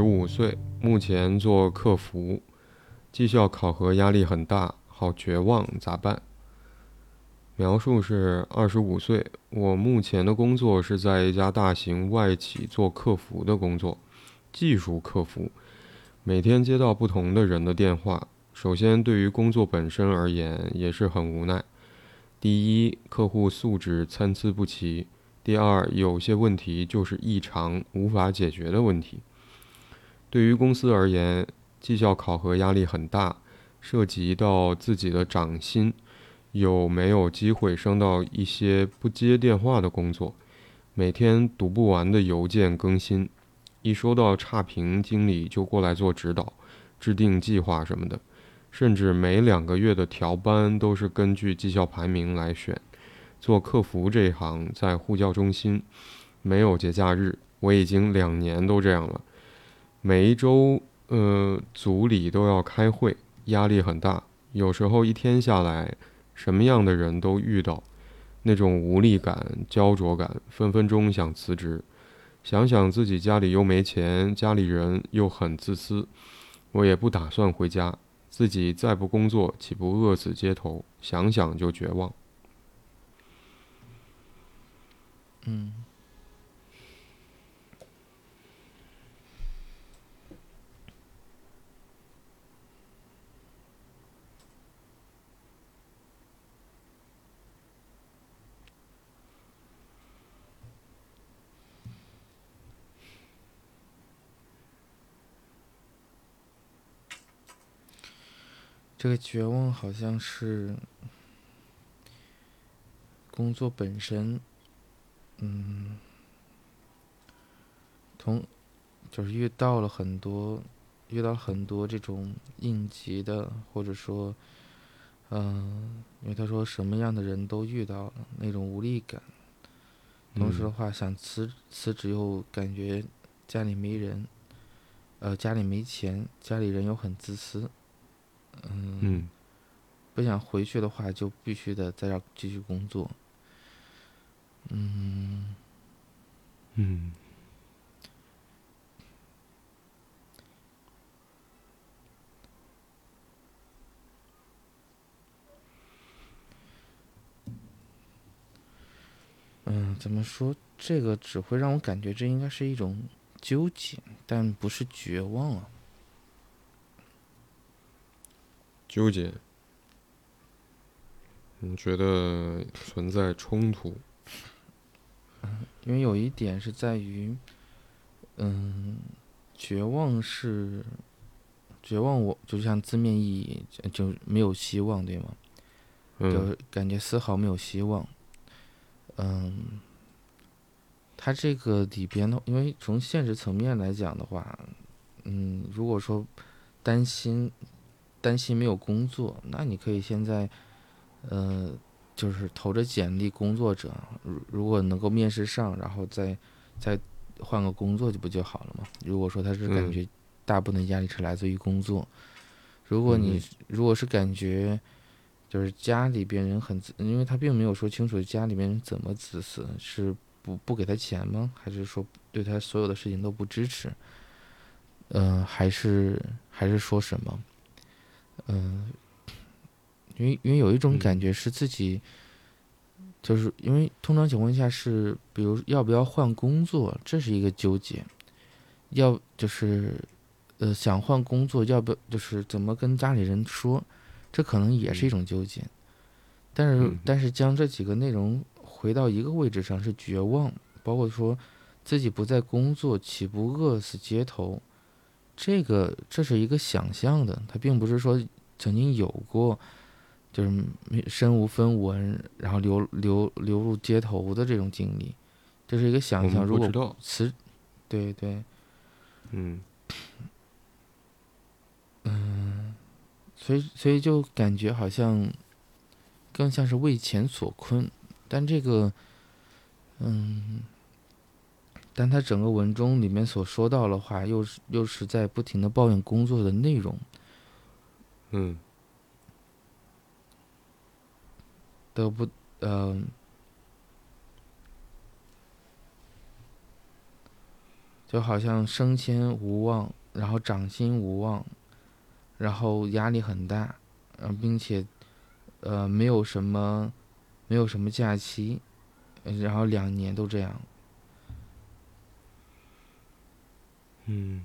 十五岁，目前做客服，绩效考核压力很大，好绝望，咋办？描述是二十五岁，我目前的工作是在一家大型外企做客服的工作，技术客服，每天接到不同的人的电话。首先，对于工作本身而言，也是很无奈。第一，客户素质参差不齐。第二，有些问题就是异常无法解决的问题。对于公司而言，绩效考核压力很大，涉及到自己的涨薪，有没有机会升到一些不接电话的工作？每天读不完的邮件更新，一收到差评，经理就过来做指导、制定计划什么的，甚至每两个月的调班都是根据绩效排名来选。做客服这一行，在呼叫中心，没有节假日。我已经两年都这样了，每一周，呃，组里都要开会，压力很大。有时候一天下来，什么样的人都遇到，那种无力感、焦灼感，分分钟想辞职。想想自己家里又没钱，家里人又很自私，我也不打算回家。自己再不工作，岂不饿死街头？想想就绝望。嗯，这个绝望好像是工作本身。嗯，同就是遇到了很多，遇到很多这种应急的，或者说，嗯，因为他说什么样的人都遇到了那种无力感，同时的话想辞辞职又感觉家里没人，呃，家里没钱，家里人又很自私，嗯，不想回去的话就必须得在这继续工作。嗯，嗯，嗯，怎么说？这个只会让我感觉这应该是一种纠结，但不是绝望啊。纠结，你觉得存在冲突？因为有一点是在于，嗯，绝望是绝望，我就像字面意义就没有希望，对吗？就感觉丝毫没有希望。嗯，他这个里边的，因为从现实层面来讲的话，嗯，如果说担心担心没有工作，那你可以现在，呃。就是投着简历，工作者如如果能够面试上，然后再再换个工作就不就好了嘛？如果说他是感觉大部分压力是来自于工作，如果你如果是感觉就是家里边人很，因为他并没有说清楚家里面人怎么自私，是不不给他钱吗？还是说对他所有的事情都不支持？嗯，还是还是说什么？嗯。因为因为有一种感觉是自己，就是因为通常情况下是，比如要不要换工作，这是一个纠结。要就是，呃，想换工作，要不就是怎么跟家里人说，这可能也是一种纠结。但是但是将这几个内容回到一个位置上是绝望，包括说自己不在工作，岂不饿死街头？这个这是一个想象的，他并不是说曾经有过。就是身无分文，然后流流流入街头的这种经历，这是一个想象。如果辞，对对，嗯嗯，所以所以就感觉好像更像是为钱所困，但这个，嗯，但他整个文中里面所说到的话，又是又是在不停的抱怨工作的内容，嗯。都不，嗯，就好像升迁无望，然后涨薪无望，然后压力很大，嗯，并且，呃，没有什么，没有什么假期，然后两年都这样。嗯。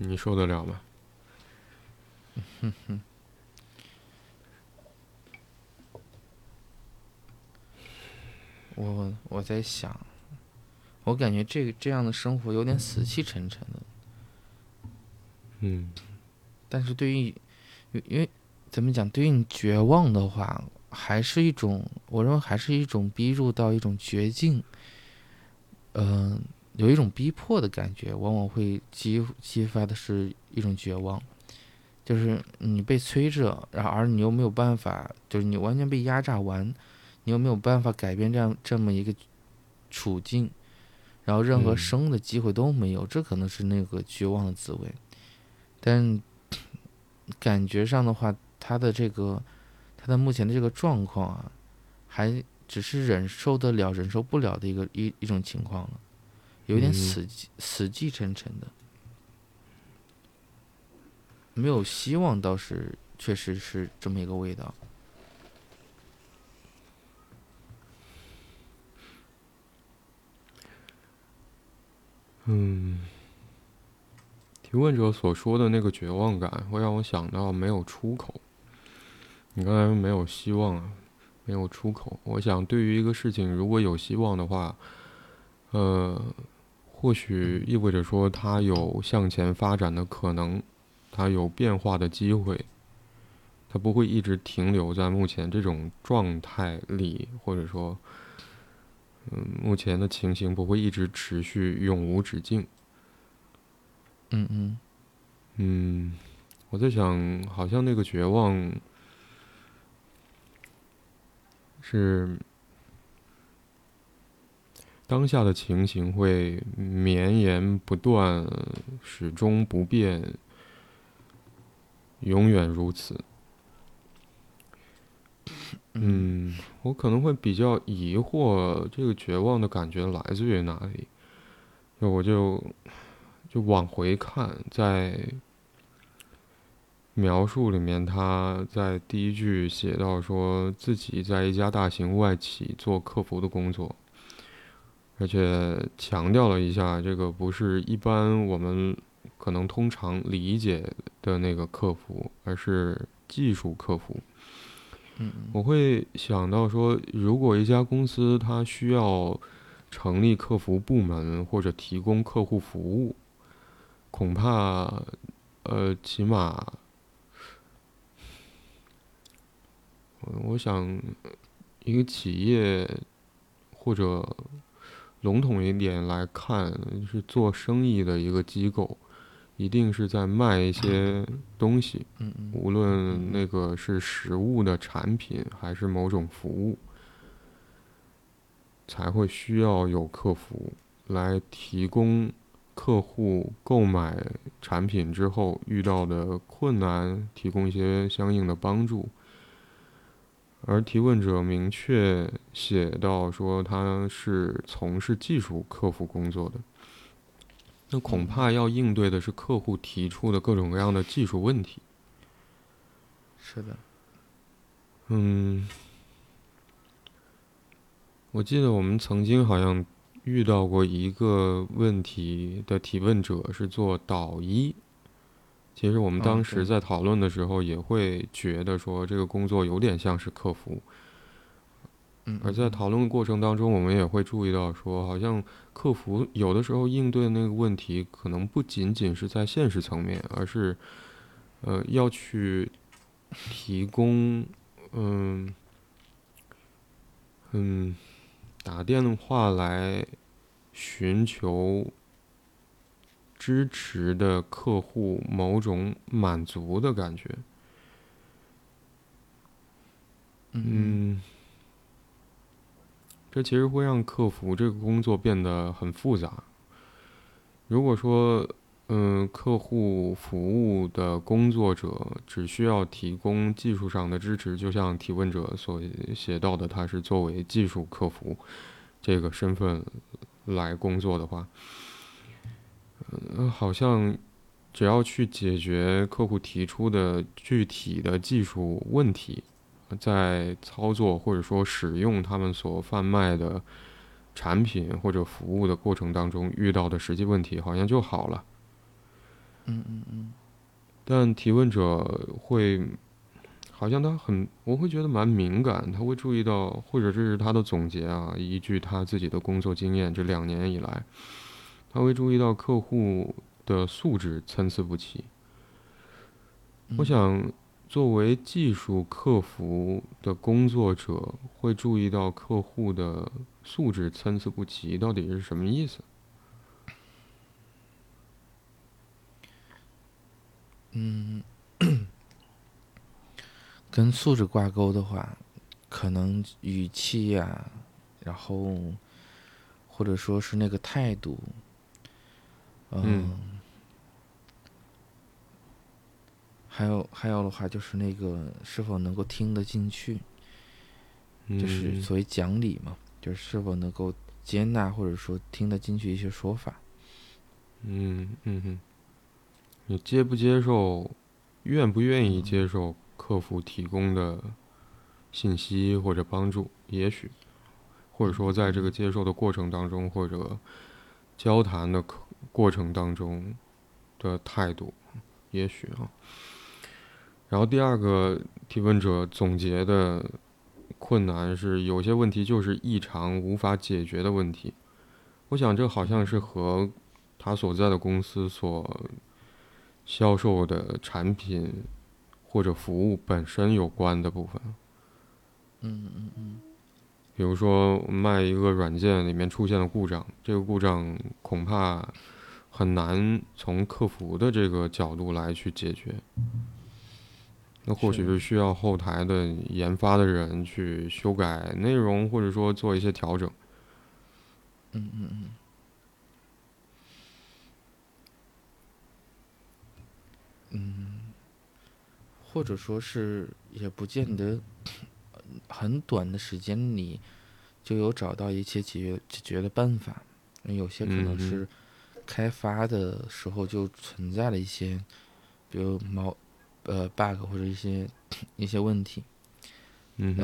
你受得了吗？哼哼，我我在想，我感觉这个这样的生活有点死气沉沉的。嗯。但是对于，因为怎么讲？对于你绝望的话，还是一种，我认为还是一种逼入到一种绝境。嗯。有一种逼迫的感觉，往往会激激发的是一种绝望，就是你被催着，然后而你又没有办法，就是你完全被压榨完，你又没有办法改变这样这么一个处境，然后任何生的机会都没有，这可能是那个绝望的滋味。但感觉上的话，他的这个他的目前的这个状况啊，还只是忍受得了、忍受不了的一个一一种情况了。有点死死气沉沉的，没有希望，倒是确实是这么一个味道。嗯，提问者所说的那个绝望感，会让我想到没有出口。你刚才说没有希望啊，没有出口。我想，对于一个事情，如果有希望的话，呃。或许意味着说，它有向前发展的可能，它有变化的机会，它不会一直停留在目前这种状态里，或者说，嗯，目前的情形不会一直持续永无止境。嗯嗯嗯，我在想，好像那个绝望是。当下的情形会绵延不断，始终不变，永远如此。嗯，我可能会比较疑惑，这个绝望的感觉来自于哪里？那我就就往回看，在描述里面，他在第一句写到说自己在一家大型外企做客服的工作。而且强调了一下，这个不是一般我们可能通常理解的那个客服，而是技术客服。嗯，我会想到说，如果一家公司它需要成立客服部门或者提供客户服务，恐怕，呃，起码，我想，一个企业或者。笼统一点来看，是做生意的一个机构，一定是在卖一些东西，无论那个是实物的产品还是某种服务，才会需要有客服来提供客户购买产品之后遇到的困难，提供一些相应的帮助。而提问者明确写到说他是从事技术客服工作的，那恐怕要应对的是客户提出的各种各样的技术问题。是的，嗯，我记得我们曾经好像遇到过一个问题的提问者是做导医。其实我们当时在讨论的时候，也会觉得说这个工作有点像是客服。而在讨论过程当中，我们也会注意到说，好像客服有的时候应对那个问题，可能不仅仅是在现实层面，而是，呃，要去提供，嗯，嗯，打电话来寻求。支持的客户某种满足的感觉，嗯，这其实会让客服这个工作变得很复杂。如果说，嗯，客户服务的工作者只需要提供技术上的支持，就像提问者所写到的，他是作为技术客服这个身份来工作的话，嗯，好像只要去解决客户提出的具体的技术问题，在操作或者说使用他们所贩卖的产品或者服务的过程当中遇到的实际问题，好像就好了。嗯嗯嗯，但提问者会，好像他很，我会觉得蛮敏感，他会注意到，或者这是他的总结啊，依据他自己的工作经验，这两年以来，他会注意到客户的素质参差不齐。我想，作为技术客服的工作者，会注意到客户的素质参差不齐，到底是什么意思？嗯，跟素质挂钩的话，可能语气呀，然后或者说是那个态度，嗯，还有还有的话就是那个是否能够听得进去，就是所谓讲理嘛，就是是否能够接纳或者说听得进去一些说法。嗯嗯嗯。你接不接受，愿不愿意接受客服提供的信息或者帮助？也许，或者说在这个接受的过程当中，或者交谈的过程当中的态度，也许啊。然后第二个提问者总结的困难是，有些问题就是异常无法解决的问题。我想这好像是和他所在的公司所。销售的产品或者服务本身有关的部分，嗯嗯嗯，比如说卖一个软件里面出现了故障，这个故障恐怕很难从客服的这个角度来去解决，那或许是需要后台的研发的人去修改内容，或者说做一些调整。嗯嗯嗯。嗯，或者说是也不见得很短的时间里就有找到一些解决解决的办法，有些可能是开发的时候就存在了一些，比如毛呃 bug 或者一些一些问题。嗯，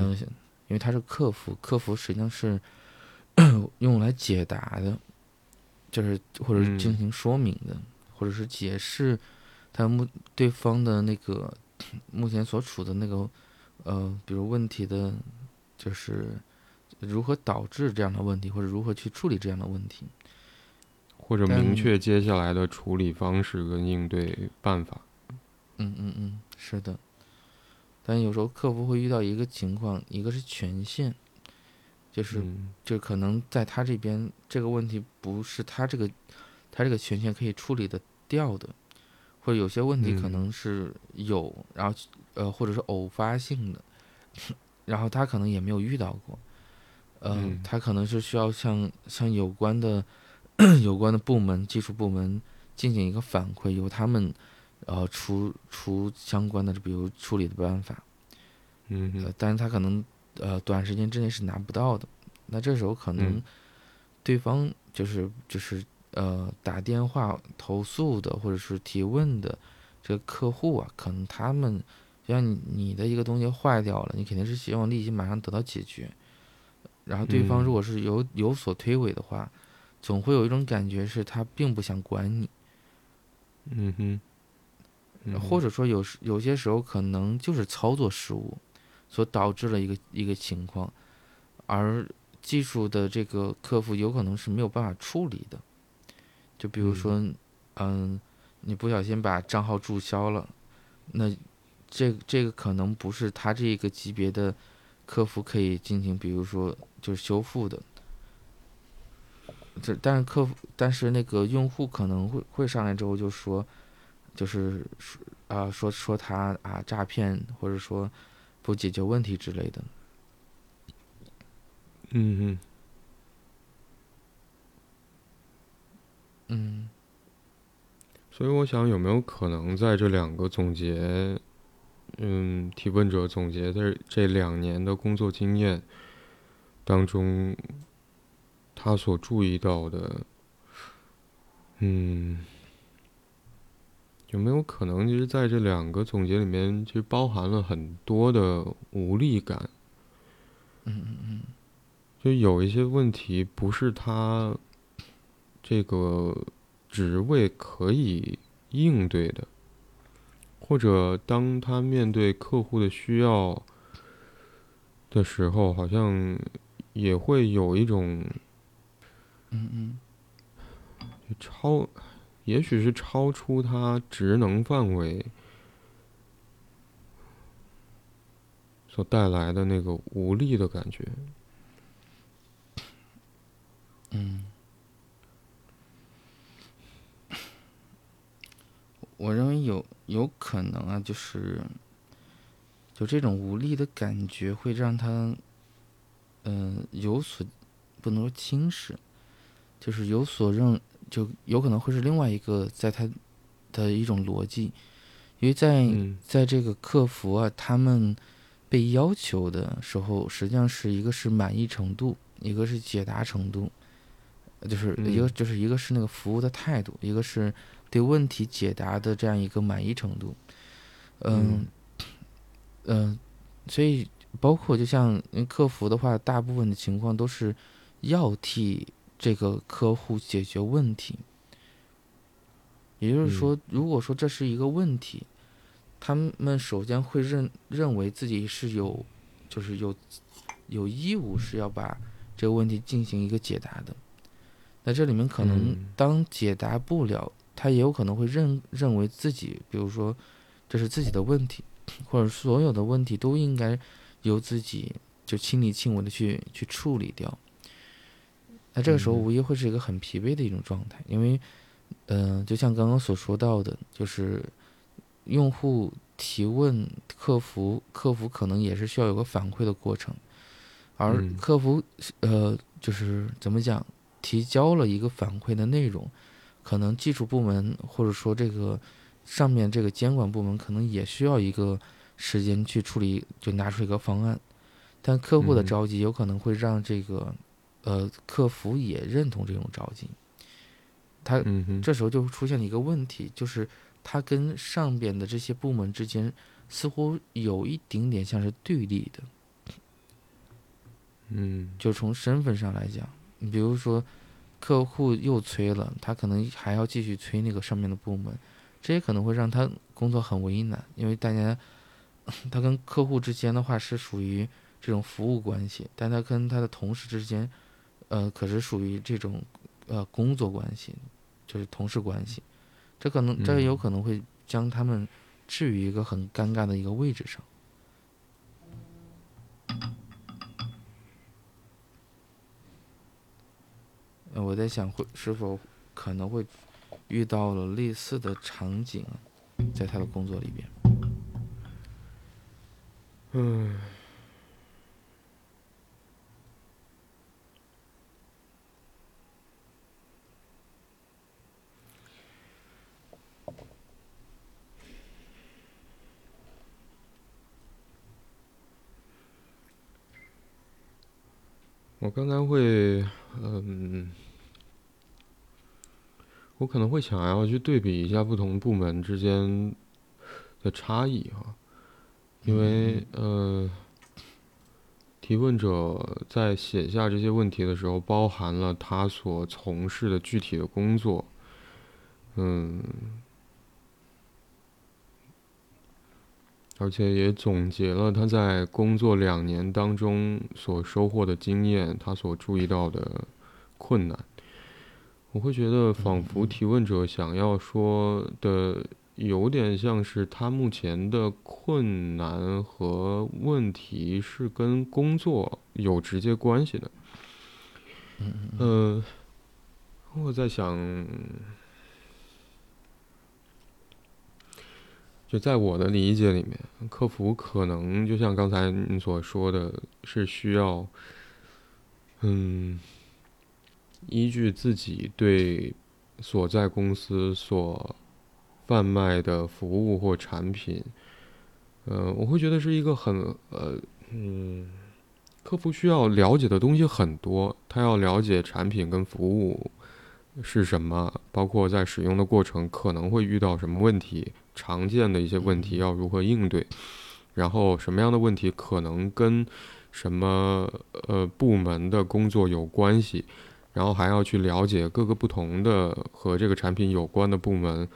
因为它是客服，客服实际上是用来解答的，就是或者进行说明的，或者是解释。他们对方的那个目前所处的那个呃，比如问题的，就是如何导致这样的问题，或者如何去处理这样的问题，或者明确接下来的处理方式跟应对办法。嗯嗯嗯，是的。但有时候客服会遇到一个情况，一个是权限，就是就可能在他这边这个问题不是他这个他这个权限可以处理的掉的。或者有些问题可能是有，然后呃，或者是偶发性的，然后他可能也没有遇到过，嗯，他可能是需要向向有关的 有关的部门、技术部门进行一个反馈，由他们呃出出相关的，比如处理的办法，嗯，但是他可能呃短时间之内是拿不到的，那这时候可能对方就是就是。呃，打电话投诉的或者是提问的这个客户啊，可能他们像你你的一个东西坏掉了，你肯定是希望立即马上得到解决。然后对方如果是有有所推诿的话，总会有一种感觉是他并不想管你。嗯哼，或者说有时有些时候可能就是操作失误所导致了一个一个情况，而技术的这个客服有可能是没有办法处理的。就比如说，嗯，你不小心把账号注销了，那这这个可能不是他这个级别的客服可以进行，比如说就是修复的。这但是客服，但是那个用户可能会会上来之后就说，就是说啊说说他啊诈骗，或者说不解决问题之类的。嗯嗯。所以我想，有没有可能在这两个总结，嗯，提问者总结的这两年的工作经验当中，他所注意到的，嗯，有没有可能，其实在这两个总结里面，其实包含了很多的无力感？嗯嗯嗯，就有一些问题不是他这个。职位可以应对的，或者当他面对客户的需要的时候，好像也会有一种，嗯嗯，超，也许是超出他职能范围所带来的那个无力的感觉，嗯。我认为有有可能啊，就是，就这种无力的感觉会让他，嗯，有所不能说轻视，就是有所认，就有可能会是另外一个在他的一种逻辑，因为在在这个客服啊，他们被要求的时候，实际上是一个是满意程度，一个是解答程度，就是一个就是一个是那个服务的态度，一个是。对问题解答的这样一个满意程度，嗯嗯，所以包括就像客服的话，大部分的情况都是要替这个客户解决问题。也就是说，如果说这是一个问题，他们首先会认认为自己是有，就是有有义务是要把这个问题进行一个解答的。那这里面可能当解答不了。他也有可能会认认为自己，比如说，这是自己的问题，或者所有的问题都应该由自己就亲力亲为的去去处理掉。那这个时候无疑会是一个很疲惫的一种状态，因为，嗯，就像刚刚所说到的，就是用户提问，客服客服可能也是需要有个反馈的过程，而客服呃，就是怎么讲，提交了一个反馈的内容。可能技术部门或者说这个上面这个监管部门可能也需要一个时间去处理，就拿出一个方案。但客户的着急有可能会让这个呃客服也认同这种着急。他这时候就出现了一个问题，就是他跟上边的这些部门之间似乎有一丁点像是对立的。嗯，就从身份上来讲，你比如说。客户又催了，他可能还要继续催那个上面的部门，这也可能会让他工作很为难，因为大家他跟客户之间的话是属于这种服务关系，但他跟他的同事之间，呃，可是属于这种呃工作关系，就是同事关系，这可能这有可能会将他们置于一个很尴尬的一个位置上。我在想，会是否可能会遇到了类似的场景，在他的工作里边。嗯。我刚才会，嗯。我可能会想要去对比一下不同部门之间的差异哈，因为呃，提问者在写下这些问题的时候，包含了他所从事的具体的工作，嗯，而且也总结了他在工作两年当中所收获的经验，他所注意到的困难。我会觉得，仿佛提问者想要说的，有点像是他目前的困难和问题是跟工作有直接关系的。嗯，我在想，就在我的理解里面，客服可能就像刚才你所说的，是需要，嗯。依据自己对所在公司所贩卖的服务或产品，呃，我会觉得是一个很呃嗯，客服需要了解的东西很多，他要了解产品跟服务是什么，包括在使用的过程可能会遇到什么问题，常见的一些问题要如何应对，然后什么样的问题可能跟什么呃部门的工作有关系。然后还要去了解各个不同的和这个产品有关的部门，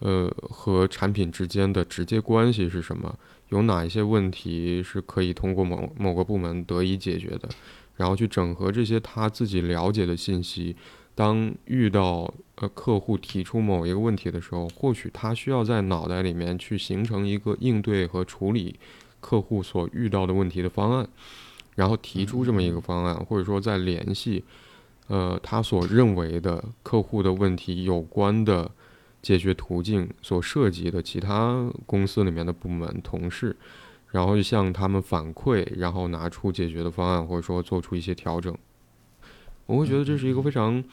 呃，和产品之间的直接关系是什么？有哪一些问题是可以通过某某个部门得以解决的？然后去整合这些他自己了解的信息。当遇到呃客户提出某一个问题的时候，或许他需要在脑袋里面去形成一个应对和处理客户所遇到的问题的方案，然后提出这么一个方案，或者说再联系。呃，他所认为的客户的问题有关的解决途径所涉及的其他公司里面的部门同事，然后向他们反馈，然后拿出解决的方案，或者说做出一些调整。我会觉得这是一个非常，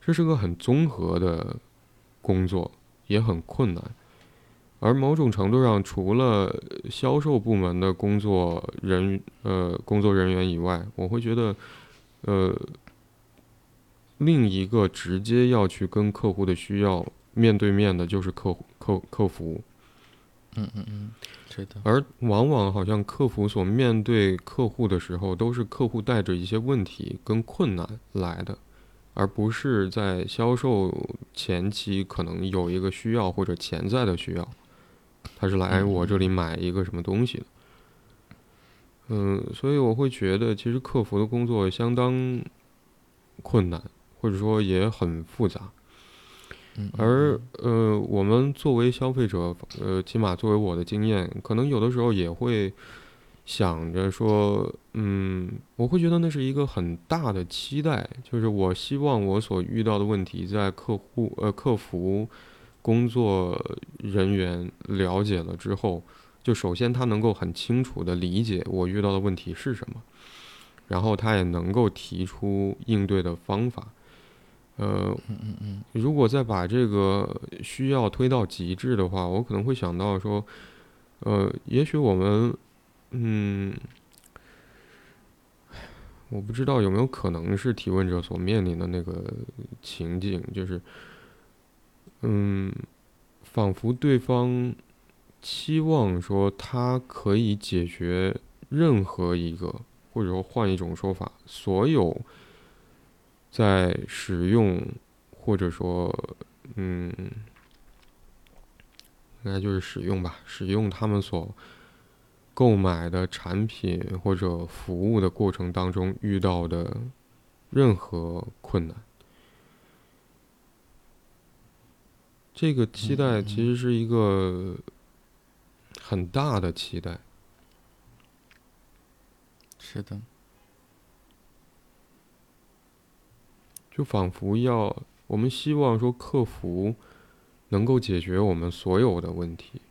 这是个很综合的工作，也很困难。而某种程度上，除了销售部门的工作人呃工作人员以外，我会觉得呃。另一个直接要去跟客户的需要面对面的，就是客户客客服。嗯嗯嗯，是的。而往往好像客服所面对客户的时候，都是客户带着一些问题跟困难来的，而不是在销售前期可能有一个需要或者潜在的需要，他是来我这里买一个什么东西的。嗯，所以我会觉得，其实客服的工作相当困难。或者说也很复杂，而呃，我们作为消费者，呃，起码作为我的经验，可能有的时候也会想着说，嗯，我会觉得那是一个很大的期待，就是我希望我所遇到的问题，在客户呃客服工作人员了解了之后，就首先他能够很清楚的理解我遇到的问题是什么，然后他也能够提出应对的方法。呃，嗯嗯嗯，如果再把这个需要推到极致的话，我可能会想到说，呃，也许我们，嗯，我不知道有没有可能是提问者所面临的那个情境，就是，嗯，仿佛对方期望说他可以解决任何一个，或者说换一种说法，所有。在使用，或者说，嗯，应该就是使用吧。使用他们所购买的产品或者服务的过程当中遇到的任何困难，这个期待其实是一个很大的期待。是的。就仿佛要我们希望说客服能够解决我们所有的问题，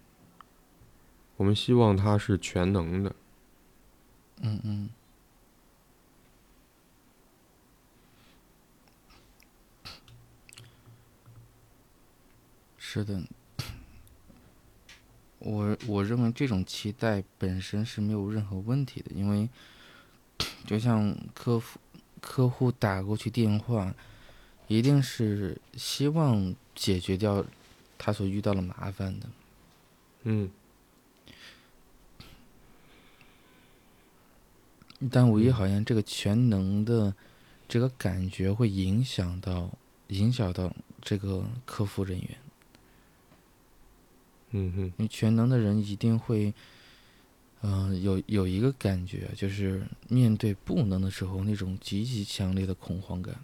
我们希望他是全能的。嗯嗯，是的，我我认为这种期待本身是没有任何问题的，因为 就像客服。客户打过去电话，一定是希望解决掉他所遇到的麻烦的。嗯。但唯一好像这个全能的这个感觉会影响到影响到这个客服人员。嗯哼。你全能的人一定会。嗯，有有一个感觉，就是面对不能的时候，那种极其强烈的恐慌感。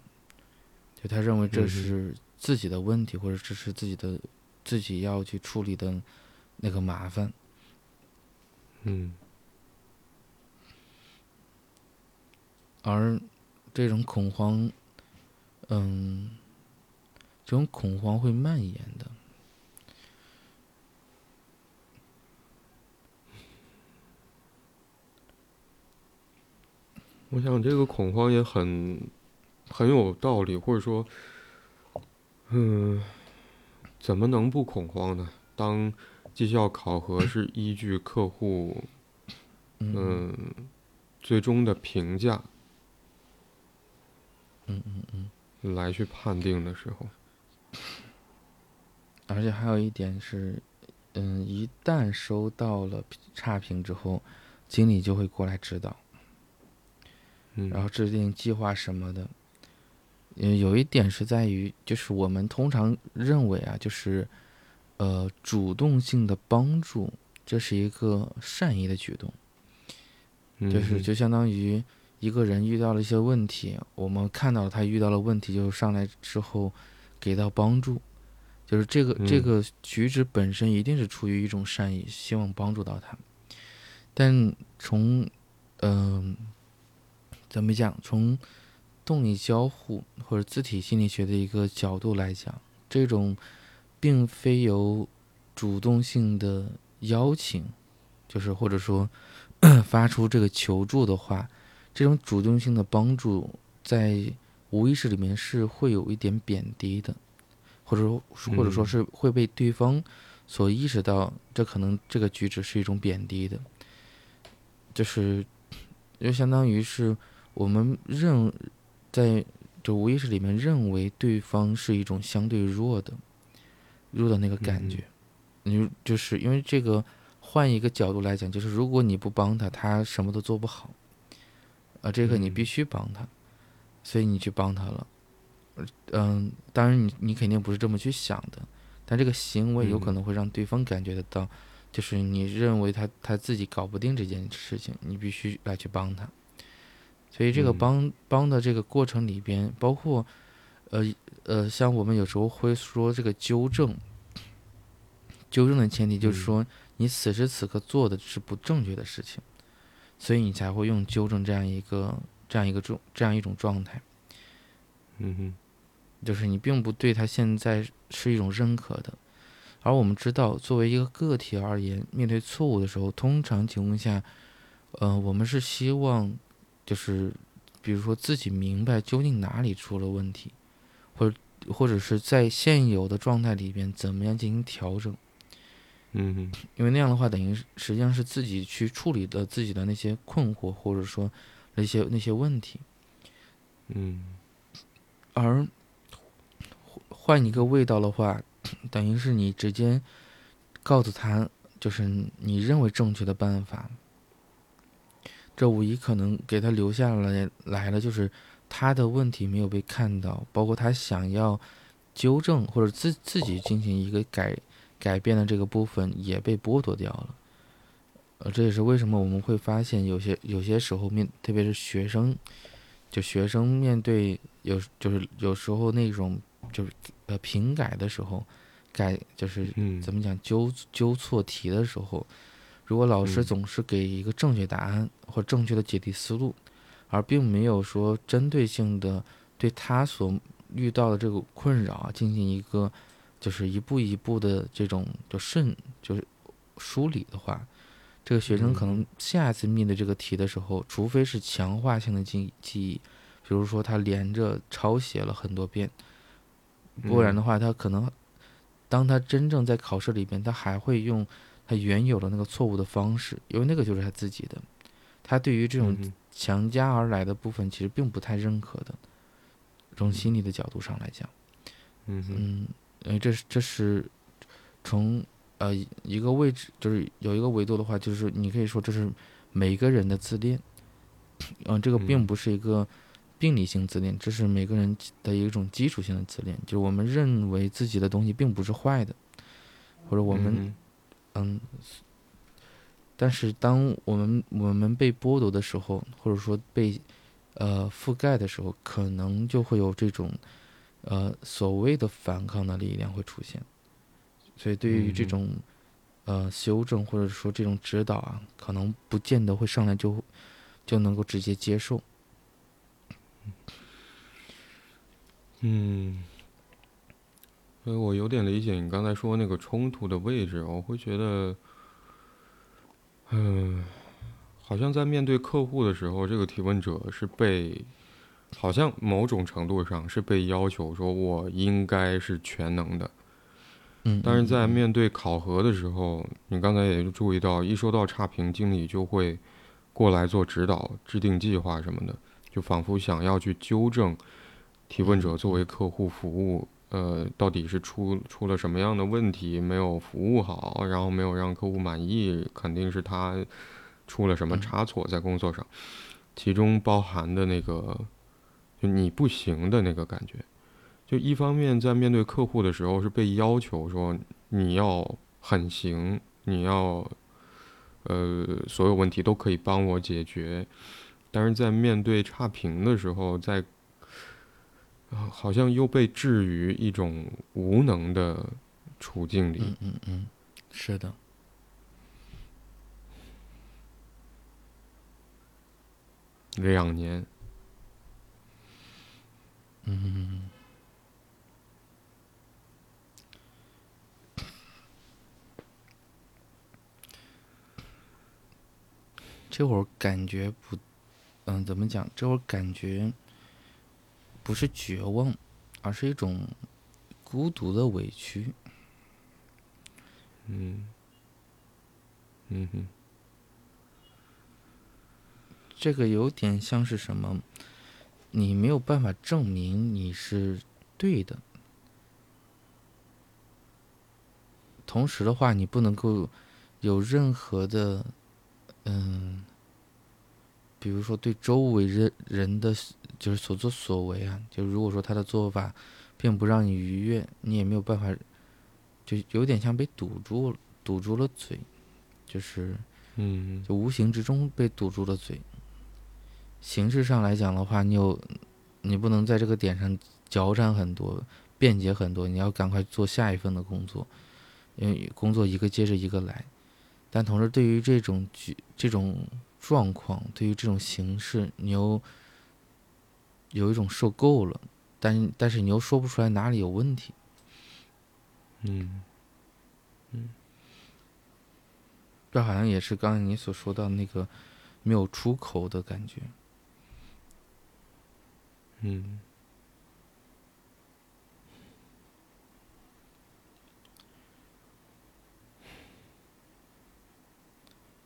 就他认为这是自己的问题，或者这是自己的自己要去处理的那个麻烦。嗯。而这种恐慌，嗯，这种恐慌会蔓延的。我想这个恐慌也很很有道理，或者说，嗯，怎么能不恐慌呢？当绩效考核是依据客户，嗯，最终的评价，嗯嗯嗯，来去判定的时候，而且还有一点是，嗯，一旦收到了差评之后，经理就会过来指导，嗯，然后制定计划什么的。嗯，有一点是在于，就是我们通常认为啊，就是。呃，主动性的帮助，这是一个善意的举动，就是就相当于一个人遇到了一些问题，我们看到他遇到了问题，就上来之后给到帮助，就是这个这个举止本身一定是出于一种善意，希望帮助到他。但从嗯，怎么讲？从动力交互或者字体心理学的一个角度来讲，这种。并非由主动性的邀请，就是或者说 发出这个求助的话，这种主动性的帮助在无意识里面是会有一点贬低的，或者说或者说是会被对方所意识到，这可能这个举止是一种贬低的，就是就相当于是我们认在这无意识里面认为对方是一种相对弱的。弱的那个感觉，你就是因为这个，换一个角度来讲，就是如果你不帮他，他什么都做不好。啊，这个你必须帮他，所以你去帮他了。嗯，当然你你肯定不是这么去想的，但这个行为有可能会让对方感觉得到，就是你认为他他自己搞不定这件事情，你必须来去帮他。所以这个帮帮的这个过程里边，包括。呃呃，像我们有时候会说这个纠正，纠正的前提就是说你此时此刻做的是不正确的事情，所以你才会用纠正这样一个这样一个状这样一种状态。嗯哼，就是你并不对他现在是一种认可的，而我们知道，作为一个个体而言，面对错误的时候，通常情况下，呃，我们是希望就是比如说自己明白究竟哪里出了问题。或者或者是在现有的状态里边，怎么样进行调整？嗯，因为那样的话，等于实际上是自己去处理的自己的那些困惑，或者说那些那些问题。嗯，而换一个味道的话，等于是你直接告诉他，就是你认为正确的办法。这无疑可能给他留下了来了，就是。他的问题没有被看到，包括他想要纠正或者自自己进行一个改改变的这个部分也被剥夺掉了。呃，这也是为什么我们会发现有些有些时候面，特别是学生，就学生面对有就是有时候那种就是呃评改的时候，改就是怎么讲纠纠错题的时候，如果老师总是给一个正确答案或正确的解题思路。而并没有说针对性的对他所遇到的这个困扰啊进行一个就是一步一步的这种就顺就是梳理的话，这个学生可能下一次面对这个题的时候，除非是强化性的记记忆，比如说他连着抄写了很多遍，不然的话，他可能当他真正在考试里边，他还会用他原有的那个错误的方式，因为那个就是他自己的，他对于这种。强加而来的部分其实并不太认可的，从心理的角度上来讲，嗯嗯，因为这是这是从呃一个位置，就是有一个维度的话，就是你可以说这是每个人的自恋，嗯，这个并不是一个病理性自恋，这是每个人的一种基础性的自恋，就是我们认为自己的东西并不是坏的，或者我们嗯。但是，当我们我们被剥夺的时候，或者说被呃覆盖的时候，可能就会有这种呃所谓的反抗的力量会出现。所以，对于这种呃修正或者说这种指导啊，可能不见得会上来就就能够直接接受。嗯，所以我有点理解你刚才说那个冲突的位置，我会觉得。嗯，好像在面对客户的时候，这个提问者是被，好像某种程度上是被要求说，我应该是全能的，嗯，但是在嗯面对考核的时候，你刚才也注意到，一收到差评，经理就会过来做指导、制定计划什么的，就仿佛想要去纠正提问者作为客户服务，呃，到底是出出了什么样的问题，没有服务好，然后没有让客户满意，肯定是他出了什么差错在工作上，其中包含的那个就你不行的那个感觉。就一方面在面对客户的时候是被要求说你要很行，你要呃所有问题都可以帮我解决，但是在面对差评的时候，在好像又被置于一种无能的处境里。嗯嗯嗯，是的，两年，嗯，这会儿感觉不，嗯，怎么讲？这会儿感觉不是绝望，而是一种孤独的委屈。嗯嗯哼，这个有点像是什么？你没有办法证明你是对的，同时的话，你不能够有任何的，嗯，比如说对周围人人的就是所作所为啊，就如果说他的做法并不让你愉悦，你也没有办法，就有点像被堵住了，堵住了嘴，就是。嗯就无形之中被堵住了嘴。形式上来讲的话，你有，你不能在这个点上脚缠很多，辩解很多，你要赶快做下一份的工作，因为工作一个接着一个来。但同时，对于这种局、这种状况，对于这种形式，你又有一种受够了，但但是你又说不出来哪里有问题。嗯这好像也是刚才你所说到那个没有出口的感觉。嗯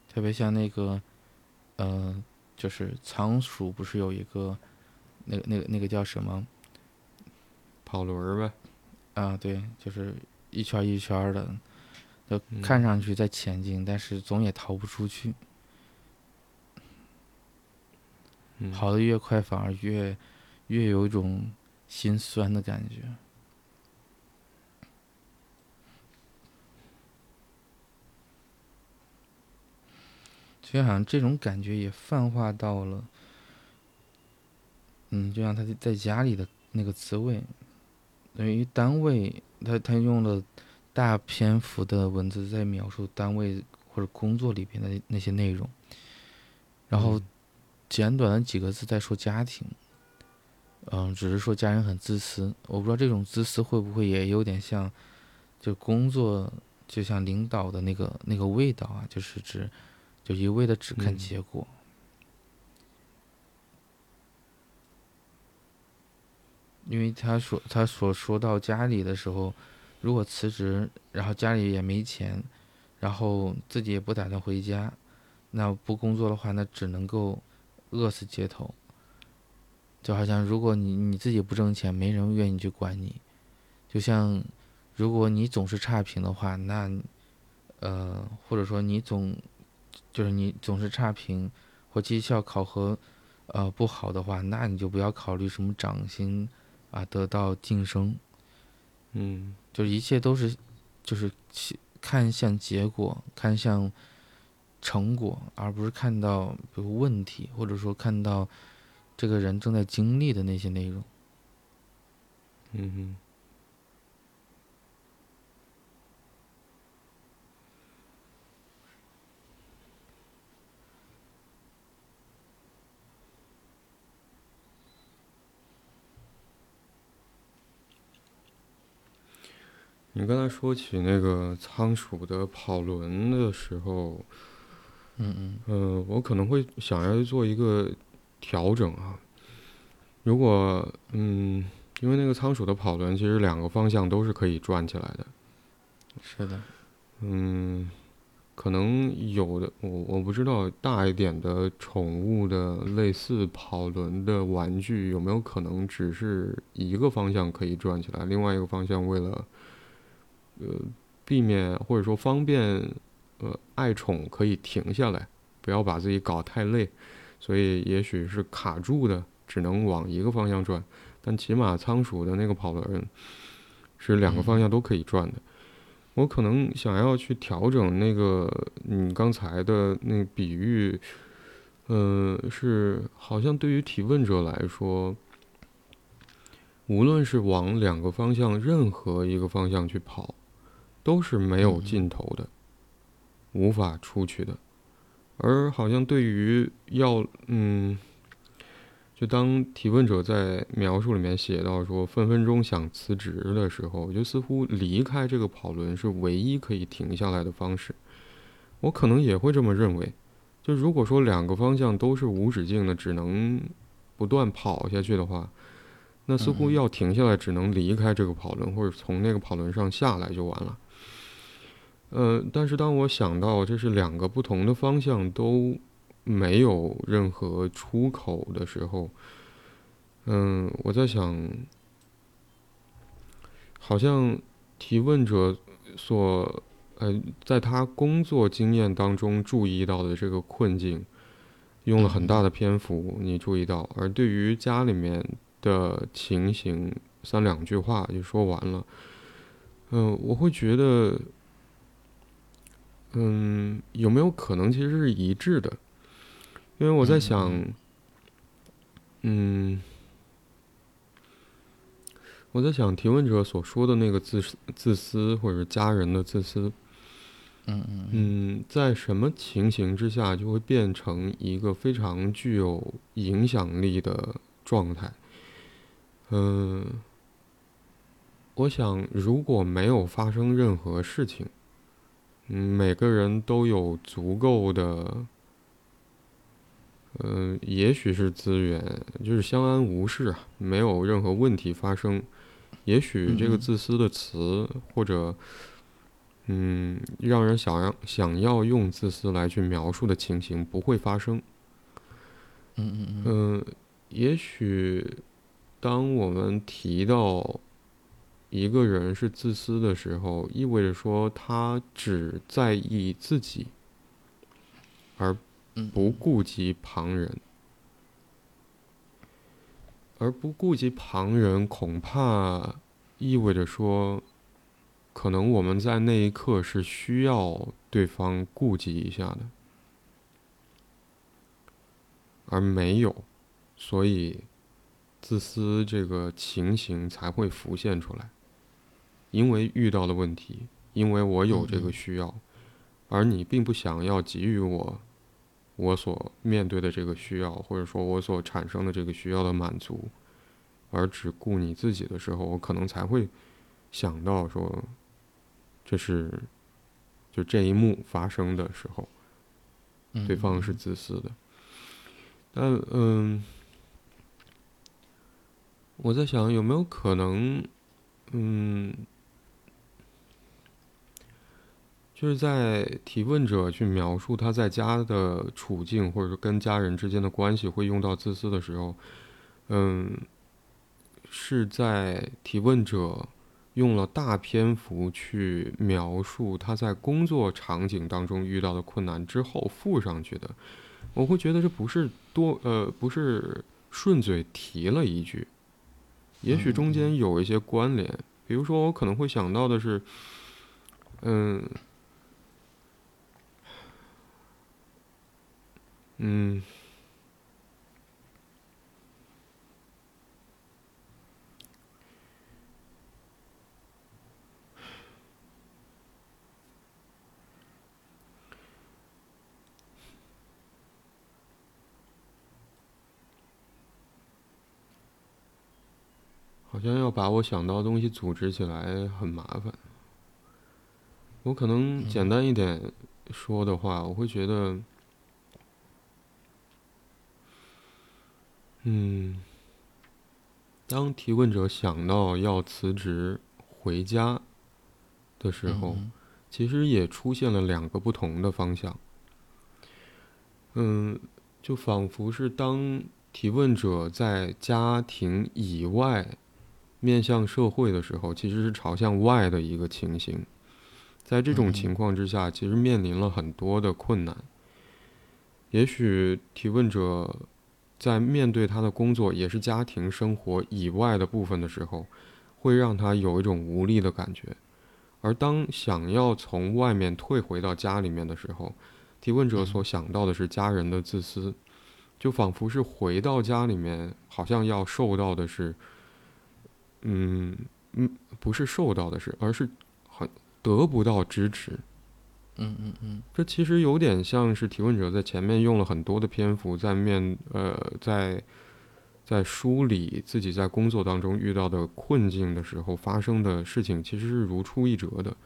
特别像那个，呃，就是仓鼠不是有一个，那个那个那个叫什么跑轮儿呗。啊？对，就是一圈儿一圈儿的，就嗯看上去在前进，但是总也逃不出去。嗯跑得越快，反而越越有一种心酸的感觉。所以好像这种感觉也泛化到了，嗯，就像他在家里的那个滋味，等于单位，他他用了大篇幅的文字在描述单位或者工作里边的那那些内容，然后嗯。简短的几个字在说家庭，嗯，只是说家人很自私，我不知道这种自私会不会也有点像，就工作就像领导的那个那个味道啊，就是指就一味的只看嗯结果。因为他说他所说到家里的时候，如果辞职，然后家里也没钱，然后自己也不打算回家，那不工作的话，那只能够饿死街头。就好像如果你你自己不挣钱，没人愿意去管你。就像如果你总是差评的话，那呃，或者说你总就是你总是差评或绩效考核呃不好的话，那你就不要考虑什么涨薪啊，得到晋升，嗯就是一切都是就是其看向结果，看向成果，而不是看到比如问题，或者说看到这个人正在经历的那些内容。嗯哼。你刚才说起那个仓鼠的跑轮的时候，嗯嗯。呃，我可能会想要做一个调整啊。如果嗯，因为那个仓鼠的跑轮其实两个方向都是可以转起来的，是的，嗯，可能有的我我不知道大一点的宠物的类似跑轮的玩具有没有可能只是一个方向可以转起来，另外一个方向为了呃避免或者说方便呃爱宠可以停下来，不要把自己搞太累，所以也许是卡住的，只能往一个方向转。但起码仓鼠的那个跑轮是两个方向都可以转的。我可能想要去调整那个你刚才的那个比喻，呃，是好像对于提问者来说，无论是往两个方向，任何一个方向去跑，都是没有尽头的，无法出去的。而好像对于要嗯。就当提问者在描述里面写到说分分钟想辞职的时候，就似乎离开这个跑轮是唯一可以停下来的方式。我可能也会这么认为。就如果说两个方向都是无止境的，只能不断跑下去的话，那似乎要停下来，只能离开这个跑轮，或者从那个跑轮上下来就完了。呃，但是当我想到这是两个不同的方向都。没有任何出口的时候，嗯，我在想，好像提问者所呃，在他工作经验当中注意到的这个困境，用了很大的篇幅，你注意到，而对于家里面的情形，三两句话就说完了。嗯，我会觉得，嗯，有没有可能其实是一致的？因为我在想，嗯，我在想提问者所说的那个自自私，或者是家人的自私，嗯嗯嗯，在什么情形之下就会变成一个非常具有影响力的状态？嗯，我想如果没有发生任何事情，嗯，每个人都有足够的。嗯，也许是资源，就是相安无事啊，没有任何问题发生。也许这个自私的词，或者，嗯，让人想让想要用自私来去描述的情形不会发生。嗯嗯嗯。嗯，也许当我们提到一个人是自私的时候，意味着说他只在意自己，而。不顾及旁人，而不顾及旁人，恐怕意味着说，可能我们在那一刻是需要对方顾及一下的，而没有，所以自私这个情形才会浮现出来。因为遇到了问题，因为我有这个需要，而你并不想要给予我。我所面对的这个需要，或者说我所产生的这个需要的满足，而只顾你自己的时候，我可能才会想到说，这是就这一幕发生的时候，对方是自私的。但嗯，我在想有没有可能，嗯。就是在提问者去描述他在家的处境，或者说跟家人之间的关系会用到自私的时候，嗯，是在提问者用了大篇幅去描述他在工作场景当中遇到的困难之后附上去的。我会觉得这不是多呃，不是顺嘴提了一句，也许中间有一些关联。比如说，我可能会想到的是，嗯。嗯，好像要把我想到的东西组织起来很麻烦。我可能简单一点说的话，我会觉得。嗯，当提问者想到要辞职回家的时候，嗯其实也出现了两个不同的方向。嗯，就仿佛是当提问者在家庭以外面向社会的时候，其实是朝向外的一个情形。在这种嗯情况之下，其实面临了很多的困难。也许提问者在面对他的工作，也是家庭生活以外的部分的时候，会让他有一种无力的感觉。而当想要从外面退回到家里面的时候，提问者所想到的是家人的自私，就仿佛是回到家里面，好像要受到的是，嗯嗯，不是受到的是，而是很得不到支持。嗯嗯嗯这其实有点像是提问者在前面用了很多的篇幅在面呃在在梳理自己在工作当中遇到的困境的时候发生的事情，其实是如出一辙的。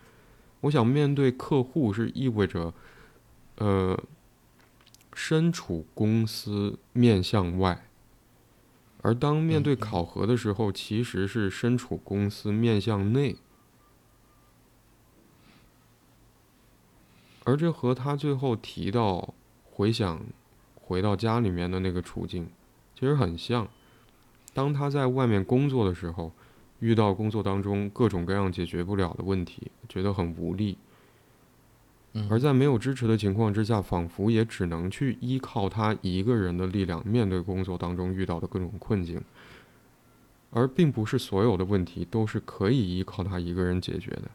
我想面对客户是意味着，呃，身处公司面向外，而当面对考核的时候，其实是身处公司面向内。而这和他最后提到回想回到家里面的那个处境，其实很像。当他在外面工作的时候，遇到工作当中各种各样解决不了的问题，觉得很无力。嗯，而在没有支持的情况之下，仿佛也只能去依靠他一个人的力量面对工作当中遇到的各种困境，而并不是所有的问题都是可以依靠他一个人解决的。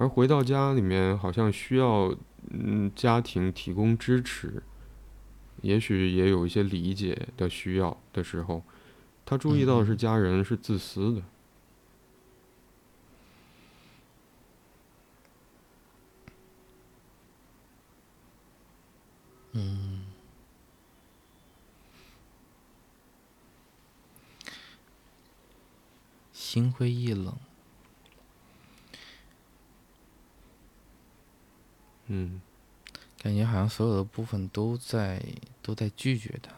而回到家里面，好像需要嗯家庭提供支持，也许也有一些理解的需要的时候，他注意到的是家人是自私的。嗯，心灰意冷。嗯感觉好像所有的部分都在都在拒绝他。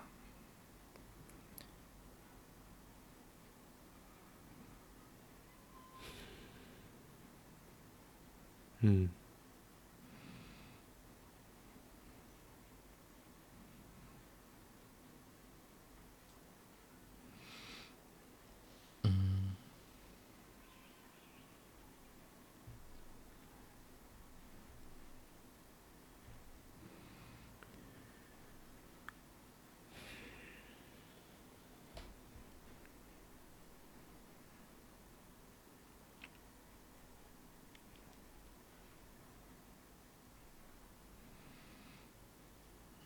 嗯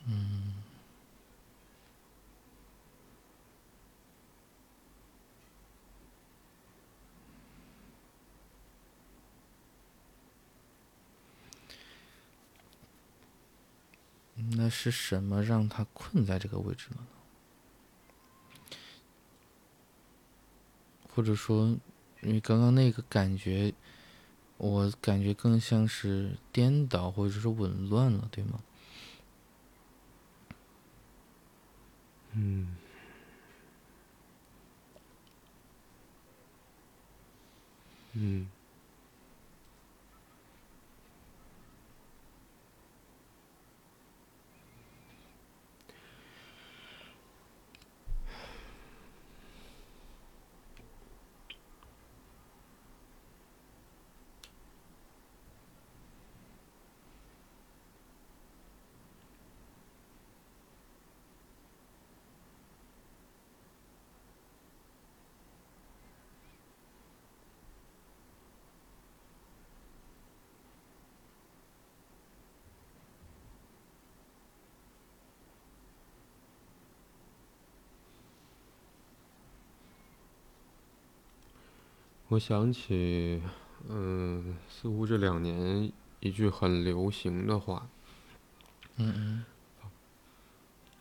嗯嗯是什么让他困在这个位置了呢？或者说，因为刚刚那个感觉，我感觉更像是颠倒或者是紊乱了，对吗？嗯嗯我想起，嗯，似乎这两年一句很流行的话，嗯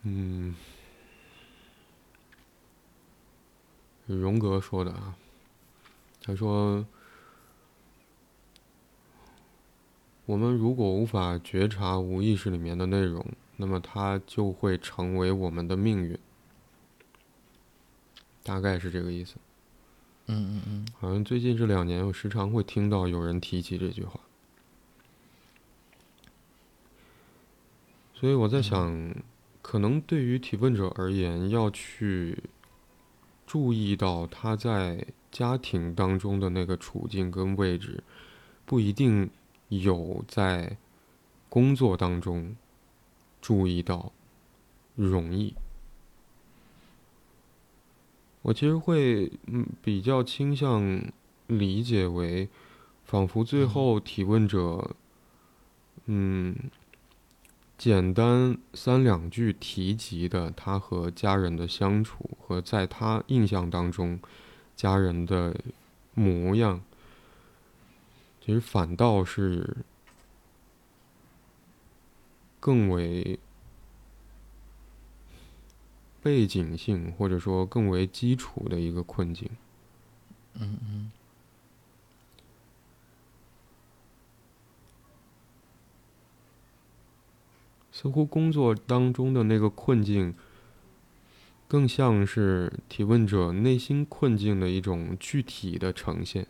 嗯嗯，荣格说的啊，他说，我们如果无法觉察无意识里面的内容，那么它就会成为我们的命运。大概是这个意思。嗯嗯嗯，好像最近这两年，我时常会听到有人提起这句话。所以我在想，可能对于提问者而言，要去注意到他在家庭当中的那个处境跟位置，不一定有在工作当中注意到容易。我其实会嗯比较倾向理解为，仿佛最后提问者嗯。简单三两句提及的他和家人的相处，和在他印象当中家人的模样，其实反倒是更为背景性，或者说更为基础的一个困境。嗯嗯。似乎工作当中的那个困境，更像是提问者内心困境的一种具体的呈现。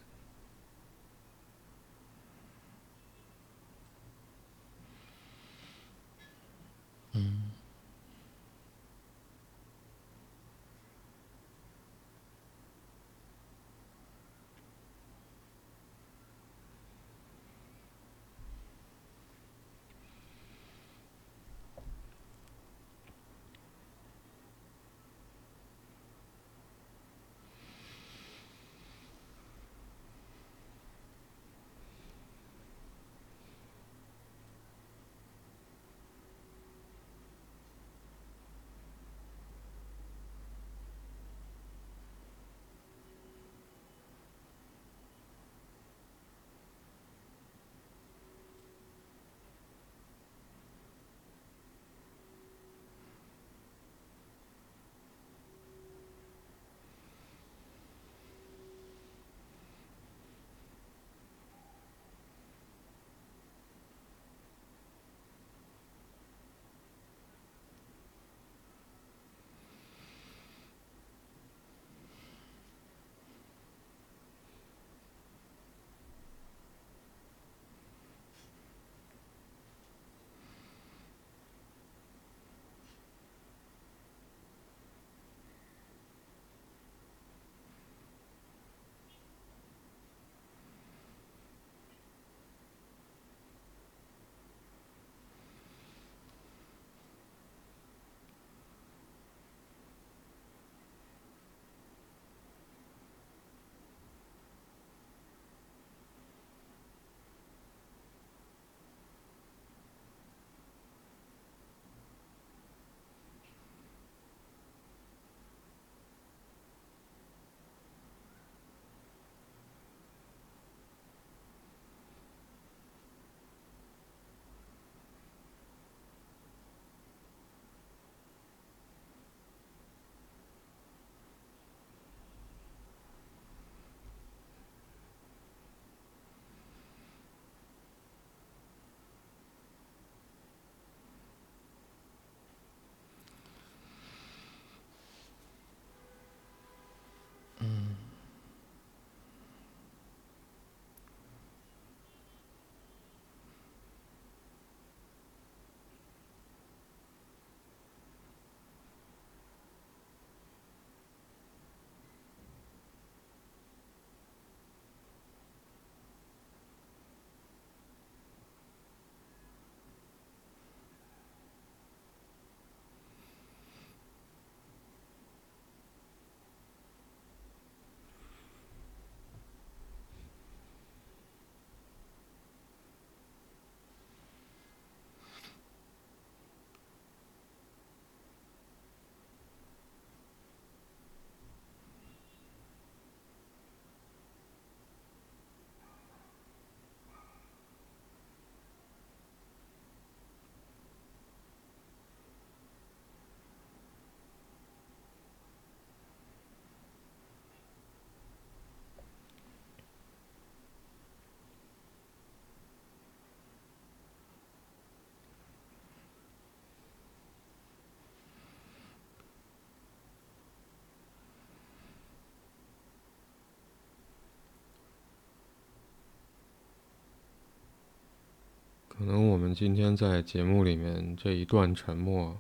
可能我们今天在节目里面这一段沉默，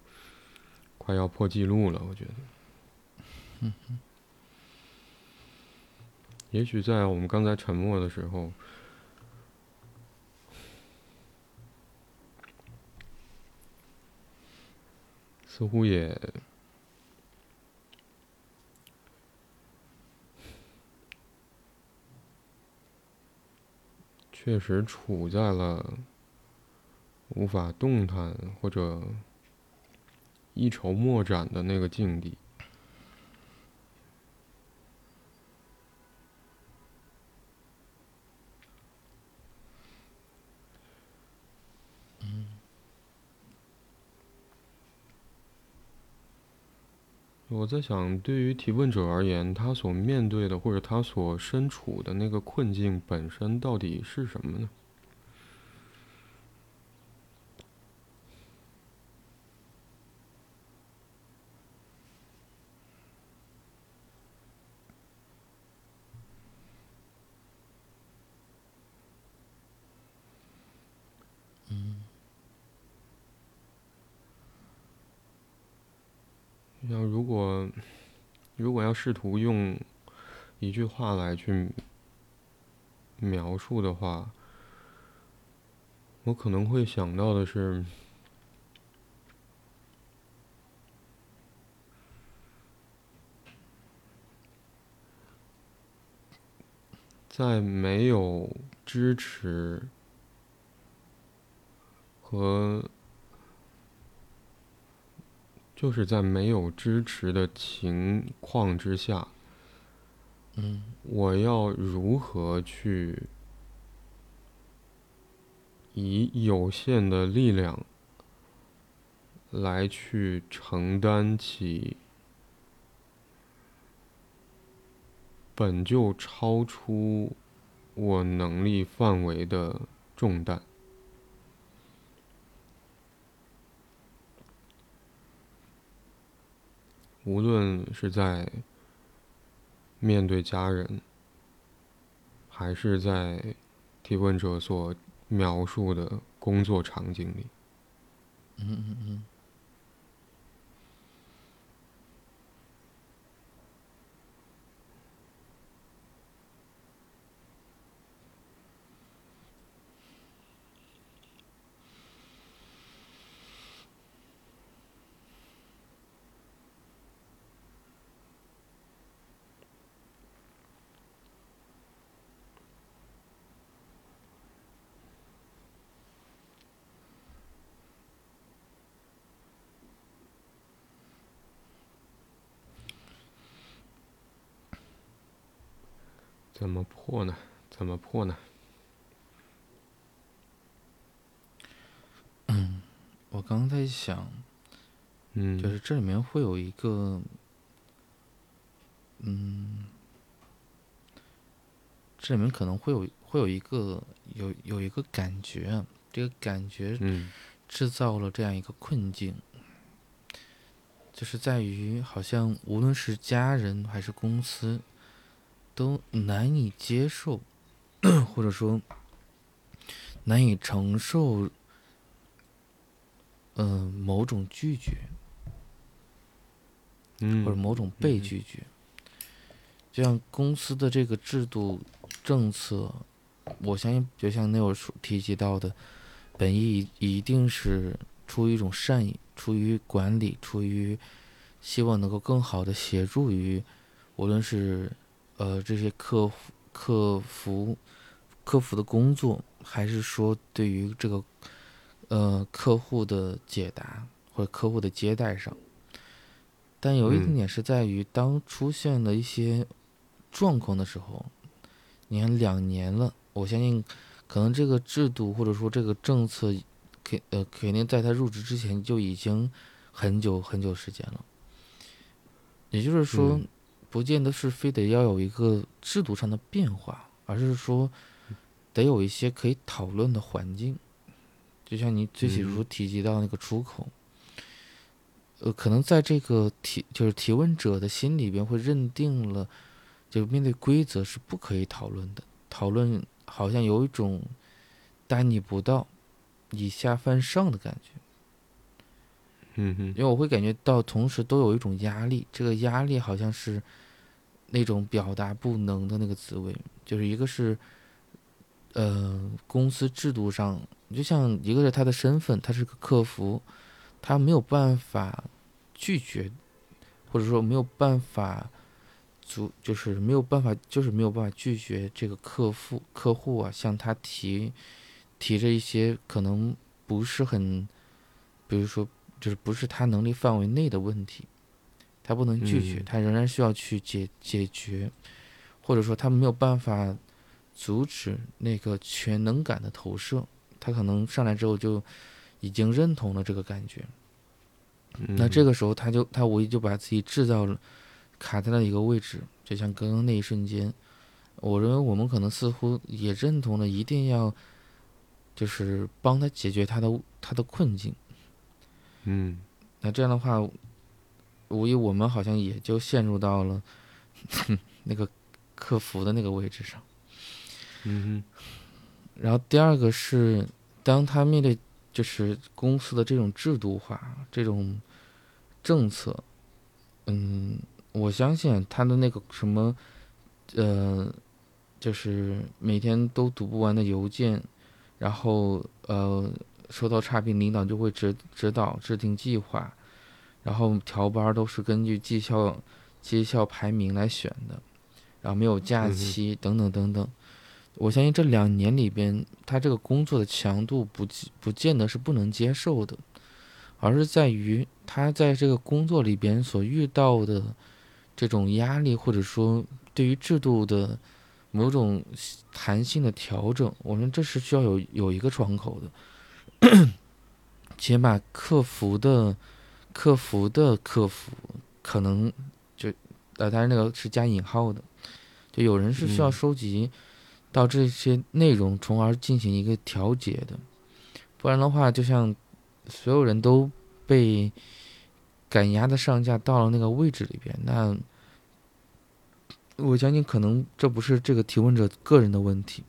快要破纪录了。我觉得，也许在我们刚才沉默的时候，似乎也。确实处在了无法动弹或者一筹莫展的那个境地。我在想，对于提问者而言，他所面对的或者他所身处的那个困境本身到底是什么呢？像如果，如果要试图用一句话来去描述的话，我可能会想到的是，在没有支持和。就是在没有支持的情况之下，嗯，我要如何去以有限的力量来去承担起本就超出我能力范围的重担？无论是在面对家人，还是在提问者所描述的工作场景里，嗯嗯嗯。怎么破呢？怎么破呢？嗯，我刚在想，嗯，就是这里面会有一个，嗯，这里面可能会有会有一个有有一个感觉，这个感觉制造了这样一个困境，就是在于好像无论是家人还是公司。都难以接受，或者说难以承受，嗯，某种拒绝，嗯，或者某种被拒绝。就像公司的这个制度政策，我相信，就像那会儿提及到的，本意一定是出于一种善意，出于管理，出于希望能够更好的协助于，无论是。呃，这些客服、客服、客服的工作，还是说对于这个呃客户的解答或者客户的接待上，但有一点点是在于，当出现了一些状况的时候，你看两年了，我相信可能这个制度或者说这个政策，肯呃肯定在他入职之前就已经很久很久时间了，也就是说。不见得是非得要有一个制度上的变化，而是说得有一些可以讨论的环境。就像你最起初提及到那个出口，呃，可能在这个提就是提问者的心里边会认定了，就面对规则是不可以讨论的，讨论好像有一种大逆不道，以下犯上的感觉。嗯哼，因为我会感觉到同时都有一种压力，这个压力好像是那种表达不能的那个滋味，就是一个是，呃，公司制度上，就像一个是他的身份，他是个客服，他没有办法拒绝，或者说没有办法足，就是没有办法，就是没有办法拒绝这个客户客户啊向他提提着一些可能不是很，比如说。就是不是他能力范围内的问题，他不能拒绝，他仍然需要去解解决，或者说他没有办法阻止那个全能感的投射，他可能上来之后就已经认同了这个感觉，那这个时候他就他无疑就把自己制造了卡在了一个位置，就像刚刚那一瞬间，我认为我们可能似乎也认同了一定要就是帮他解决他的他的困境。嗯，那这样的话，无疑我们好像也就陷入到了 那个客服的那个位置上。嗯哼。然后第二个是，当他面对就是公司的这种制度化、这种政策，嗯，我相信他的那个什么，呃，就是每天都读不完的邮件，然后呃。收到差评，领导就会指指导制定计划，然后调班都是根据绩效绩效排名来选的，然后没有假期等等等等。我相信这两年里边，他这个工作的强度不不见得是不能接受的，而是在于他在这个工作里边所遇到的这种压力，或者说对于制度的某种弹性的调整。我们这是需要有有一个窗口的。起码客服的客服的客服可能就呃，当然那个是加引号的，就有人是需要收集到这些内容，从而进行一个调节的，不然的话，就像所有人都被赶鸭子上架到了那个位置里边，那我相信可能这不是这个提问者个人的问题。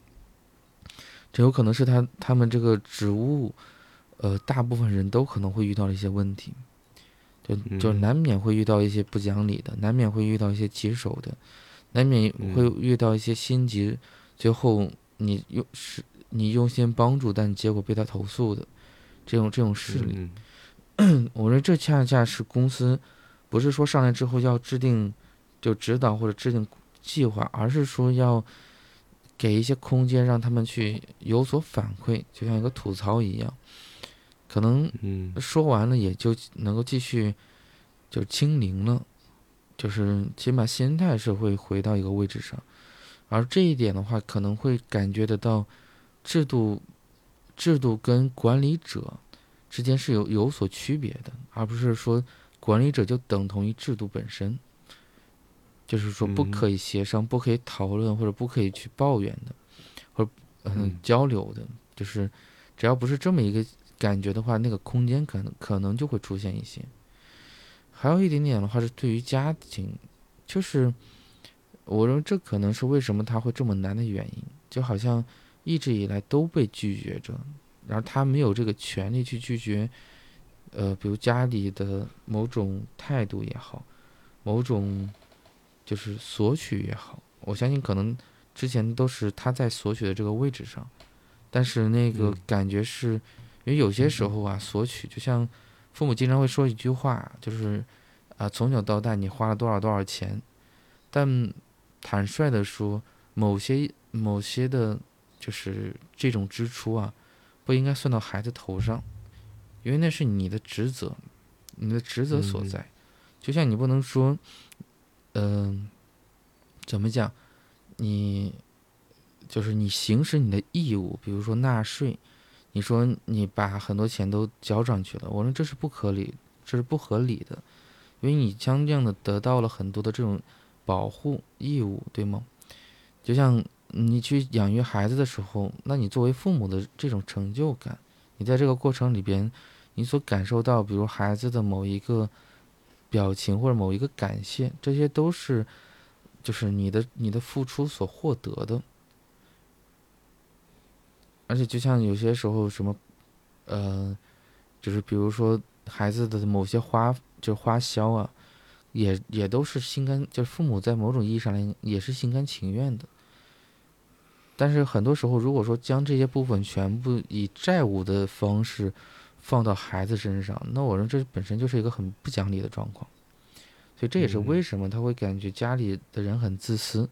这有可能是他他们这个职务，呃，大部分人都可能会遇到的一些问题，就就难免会遇到一些不讲理的，难免会遇到一些棘手的，难免会遇到一些心急，最后你用是你用心帮助，但结果被他投诉的这种这种事例。我认为这恰恰是公司不是说上来之后要制定就指导或者制定计划，而是说要。给一些空间让他们去有所反馈，就像一个吐槽一样，可能说完了也就能够继续就清零了，就是起码心态是会回到一个位置上，而这一点的话，可能会感觉得到制度制度跟管理者之间是有有所区别的，而不是说管理者就等同于制度本身。就是说，不可以协商，不可以讨论，或者不可以去抱怨的，或者嗯交流的，就是只要不是这么一个感觉的话，那个空间可能可能就会出现一些。还有一点点的话是对于家庭，就是我认为这可能是为什么他会这么难的原因，就好像一直以来都被拒绝着，然后他没有这个权利去拒绝，呃，比如家里的某种态度也好，某种。就是索取也好，我相信可能之前都是他在索取的这个位置上，但是那个感觉是，因为有些时候啊，索取就像父母经常会说一句话，就是啊，从小到大你花了多少多少钱，但坦率的说，某些某些的，就是这种支出啊，不应该算到孩子头上，因为那是你的职责，你的职责所在，就像你不能说。嗯，怎么讲？你就是你行使你的义务，比如说纳税，你说你把很多钱都交上去了，我说这是不合理，这是不合理的，因为你相应的得到了很多的这种保护义务，对吗？就像你去养育孩子的时候，那你作为父母的这种成就感，你在这个过程里边，你所感受到，比如孩子的某一个。表情或者某一个感谢，这些都是，就是你的你的付出所获得的。而且就像有些时候什么，呃，就是比如说孩子的某些花，就花销啊，也也都是心甘，就是父母在某种意义上来也是心甘情愿的。但是很多时候，如果说将这些部分全部以债务的方式放到孩子身上，那我认为这本身就是一个很不讲理的状况。所以这也是为什么他会感觉家里的人很自私，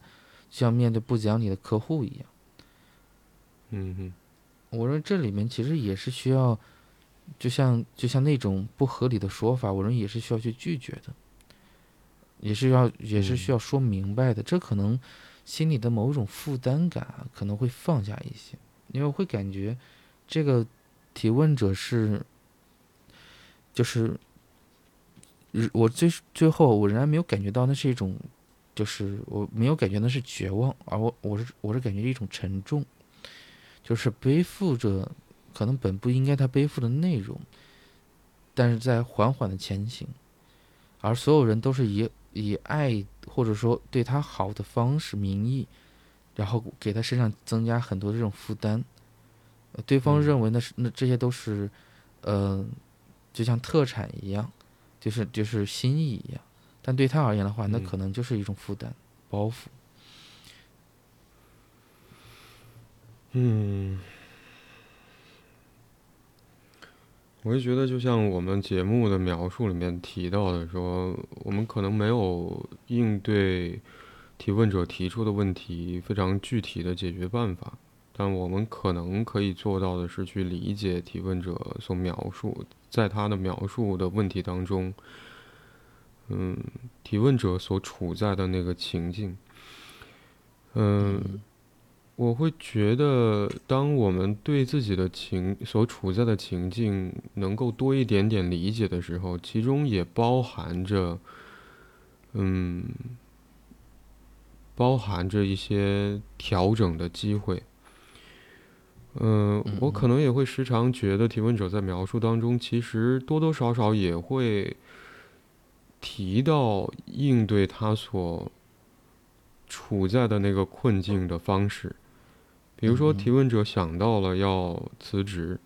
就像面对不讲理的客户一样。嗯哼，我认为这里面其实也是需要，就像就像那种不合理的说法，我认为也是需要去拒绝的，也是要也是需要说明白的。这可能。心里的某种负担感啊，可能会放下一些，因为会感觉，这个提问者是，就是，我最最后我仍然没有感觉到那是一种，就是我没有感觉那是绝望，而我我是我是感觉一种沉重，就是背负着可能本不应该他背负的内容，但是在缓缓的前行，而所有人都是以。以爱或者说对他好的方式名义，然后给他身上增加很多这种负担，对方认为那是那这些都是，呃，就像特产一样，就是就是心意一样，但对他而言的话，那可能就是一种负担包袱。嗯。我就觉得，就像我们节目的描述里面提到的，说我们可能没有应对提问者提出的问题非常具体的解决办法，但我们可能可以做到的是去理解提问者所描述，在他的描述的问题当中，嗯，提问者所处在的那个情境，嗯。我会觉得，当我们对自己的情所处在的情境能够多一点点理解的时候，其中也包含着，嗯，包含着一些调整的机会。嗯，我可能也会时常觉得，提问者在描述当中，其实多多少少也会提到应对他所处在的那个困境的方式。比如说，提问者想到了要辞职，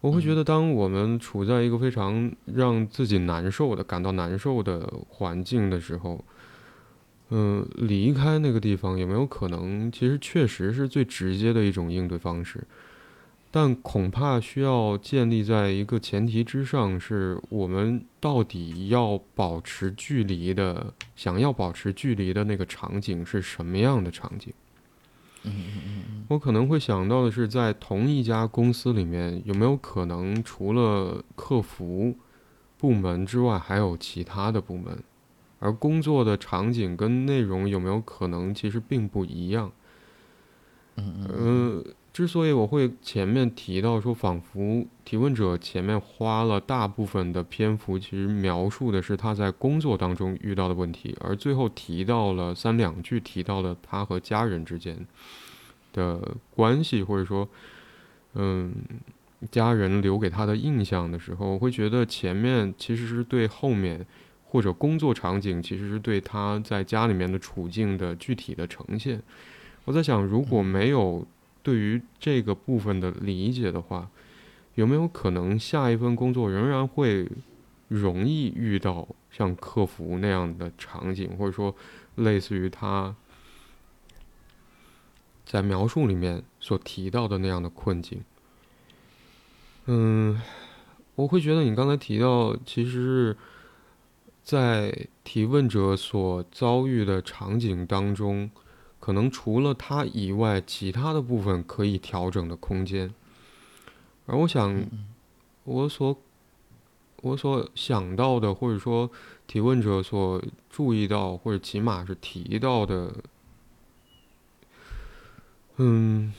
我会觉得，当我们处在一个非常让自己难受的、感到难受的环境的时候，嗯，离开那个地方有没有可能？其实确实是最直接的一种应对方式，但恐怕需要建立在一个前提之上：是我们到底要保持距离的，想要保持距离的那个场景是什么样的场景？我可能会想到的是，在同一家公司里面，有没有可能除了客服部门之外，还有其他的部门，而工作的场景跟内容有没有可能其实并不一样？嗯嗯，之所以我会前面提到说，仿佛提问者前面花了大部分的篇幅，其实描述的是他在工作当中遇到的问题，而最后提到了三两句，提到了他和家人之间的关系，或者说，嗯，家人留给他的印象的时候，我会觉得前面其实是对后面或者工作场景，其实是对他在家里面的处境的具体的呈现。我在想，如果没有对于这个部分的理解的话，有没有可能下一份工作仍然会容易遇到像客服那样的场景，或者说类似于他在描述里面所提到的那样的困境？嗯，我会觉得你刚才提到，其实是在提问者所遭遇的场景当中。可能除了他以外，其他的部分可以调整的空间。而我想，我所我所想到的，或者说提问者所注意到，或者起码是提到的，嗯，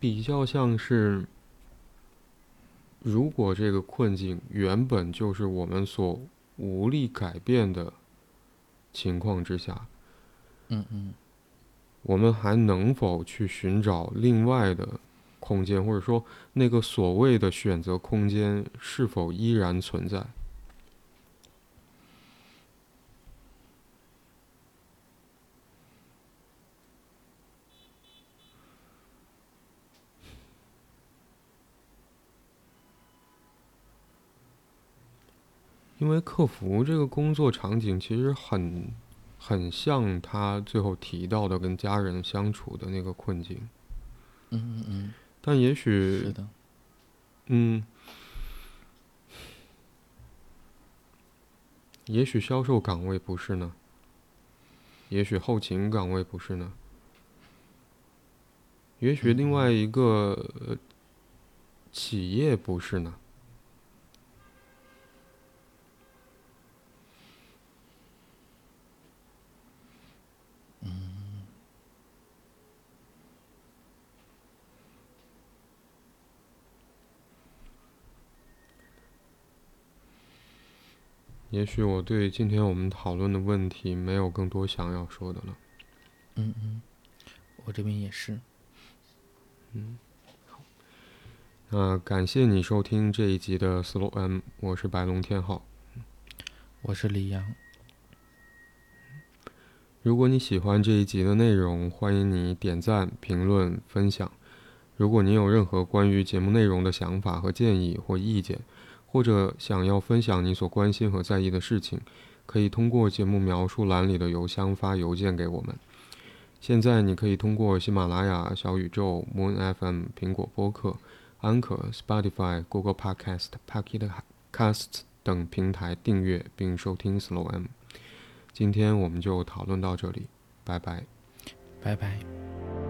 比较像是。如果这个困境原本就是我们所无力改变的情况之下，嗯嗯，我们还能否去寻找另外的空间，或者说那个所谓的选择空间是否依然存在？因为客服这个工作场景其实很很像他最后提到的跟家人相处的那个困境。嗯嗯嗯，但也许是的，嗯，也许销售岗位不是呢，也许后勤岗位不是呢，也许另外一个、呃企业不是呢。也许我对今天我们讨论的问题没有更多想要说的了。嗯嗯，我这边也是。嗯，好那感谢你收听这一集的 Slow M，我是白龙天浩。我是李阳，如果你喜欢这一集的内容，欢迎你点赞、评论、分享。如果你有任何关于节目内容的想法和建议或意见，或者想要分享你所关心和在意的事情，可以通过节目描述栏里的邮箱发邮件给我们。现在你可以通过喜马拉雅、小宇宙、Moon FM、苹果播客、安可、Spotify、Google Podcast、Pocket Casts 等平台订阅并收听 Slow M。今天我们就讨论到这里，拜拜。拜拜。